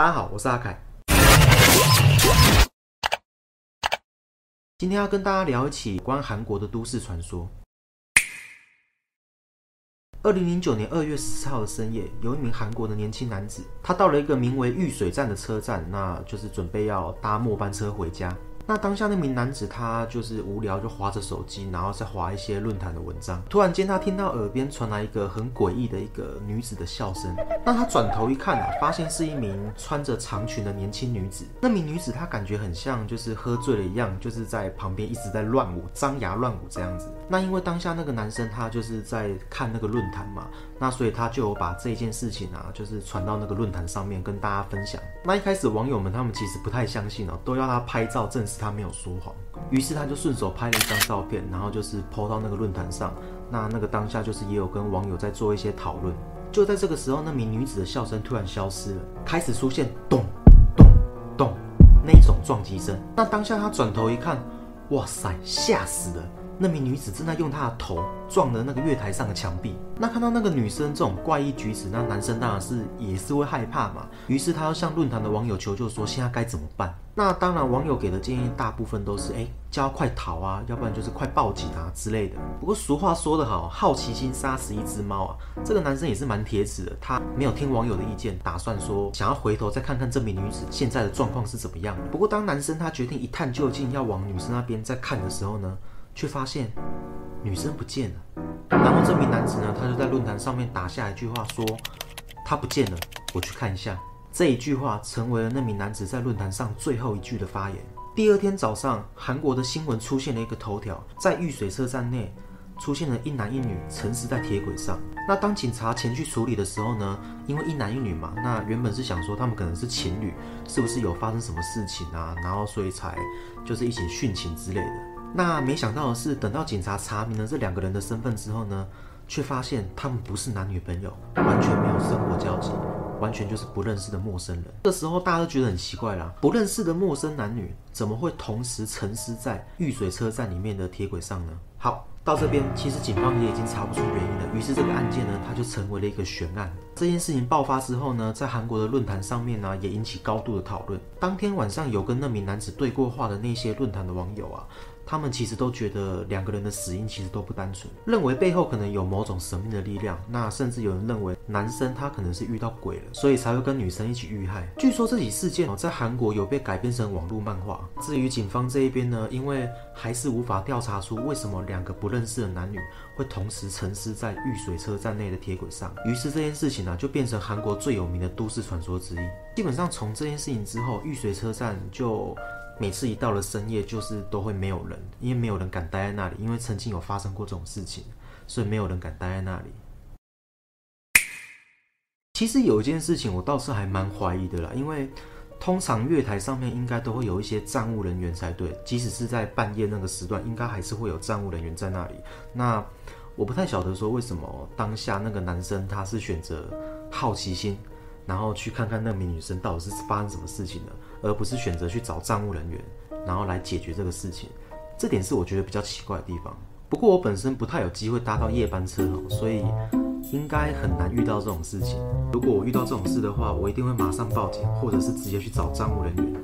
大家好，我是阿凯。今天要跟大家聊一起关韩国的都市传说。二零零九年二月十四号的深夜，有一名韩国的年轻男子，他到了一个名为玉水站的车站，那就是准备要搭末班车回家。那当下那名男子他就是无聊就划着手机，然后再划一些论坛的文章。突然间他听到耳边传来一个很诡异的一个女子的笑声。那他转头一看啊，发现是一名穿着长裙的年轻女子。那名女子她感觉很像就是喝醉了一样，就是在旁边一直在乱舞，张牙乱舞这样子。那因为当下那个男生他就是在看那个论坛嘛，那所以他就有把这件事情啊，就是传到那个论坛上面跟大家分享。那一开始网友们他们其实不太相信哦，都要他拍照证实。他没有说谎，于是他就顺手拍了一张照片，然后就是抛到那个论坛上。那那个当下就是也有跟网友在做一些讨论。就在这个时候，那名女子的笑声突然消失了，开始出现咚咚咚那一种撞击声。那当下他转头一看，哇塞，吓死了！那名女子正在用她的头撞了那个月台上的墙壁。那看到那个女生这种怪异举止，那男生当然是也是会害怕嘛。于是他要向论坛的网友求救，说现在该怎么办？那当然，网友给的建议大部分都是，哎，叫他快逃啊，要不然就是快报警啊之类的。不过俗话说得好，好奇心杀死一只猫啊。这个男生也是蛮铁齿的，他没有听网友的意见，打算说想要回头再看看这名女子现在的状况是怎么样。不过当男生他决定一探究竟，要往女生那边再看的时候呢，却发现女生不见了。然后这名男子呢，他就在论坛上面打下一句话说：“她不见了，我去看一下。”这一句话成为了那名男子在论坛上最后一句的发言。第二天早上，韩国的新闻出现了一个头条，在玉水车站内出现了一男一女沉尸在铁轨上。那当警察前去处理的时候呢，因为一男一女嘛，那原本是想说他们可能是情侣，是不是有发生什么事情啊？然后所以才就是一起殉情之类的。那没想到的是，等到警察查明了这两个人的身份之后呢，却发现他们不是男女朋友，完全没有生活交集。完全就是不认识的陌生人。这时候大家都觉得很奇怪啦，不认识的陌生男女怎么会同时沉尸在遇水车站里面的铁轨上呢？好，到这边其实警方也已经查不出原因了，于是这个案件呢，它就成为了一个悬案。这件事情爆发之后呢，在韩国的论坛上面呢，也引起高度的讨论。当天晚上有跟那名男子对过话的那些论坛的网友啊。他们其实都觉得两个人的死因其实都不单纯，认为背后可能有某种神秘的力量。那甚至有人认为男生他可能是遇到鬼了，所以才会跟女生一起遇害。据说这起事件哦，在韩国有被改编成网络漫画。至于警方这一边呢，因为还是无法调查出为什么两个不认识的男女会同时沉尸在玉水车站内的铁轨上，于是这件事情呢就变成韩国最有名的都市传说之一。基本上从这件事情之后，玉水车站就。每次一到了深夜，就是都会没有人，因为没有人敢待在那里，因为曾经有发生过这种事情，所以没有人敢待在那里。其实有一件事情，我倒是还蛮怀疑的啦，因为通常月台上面应该都会有一些站务人员才对，即使是在半夜那个时段，应该还是会有站务人员在那里。那我不太晓得说为什么当下那个男生他是选择好奇心。然后去看看那名女生到底是发生什么事情了，而不是选择去找账务人员，然后来解决这个事情。这点是我觉得比较奇怪的地方。不过我本身不太有机会搭到夜班车哦，所以应该很难遇到这种事情。如果我遇到这种事的话，我一定会马上报警，或者是直接去找账务人员。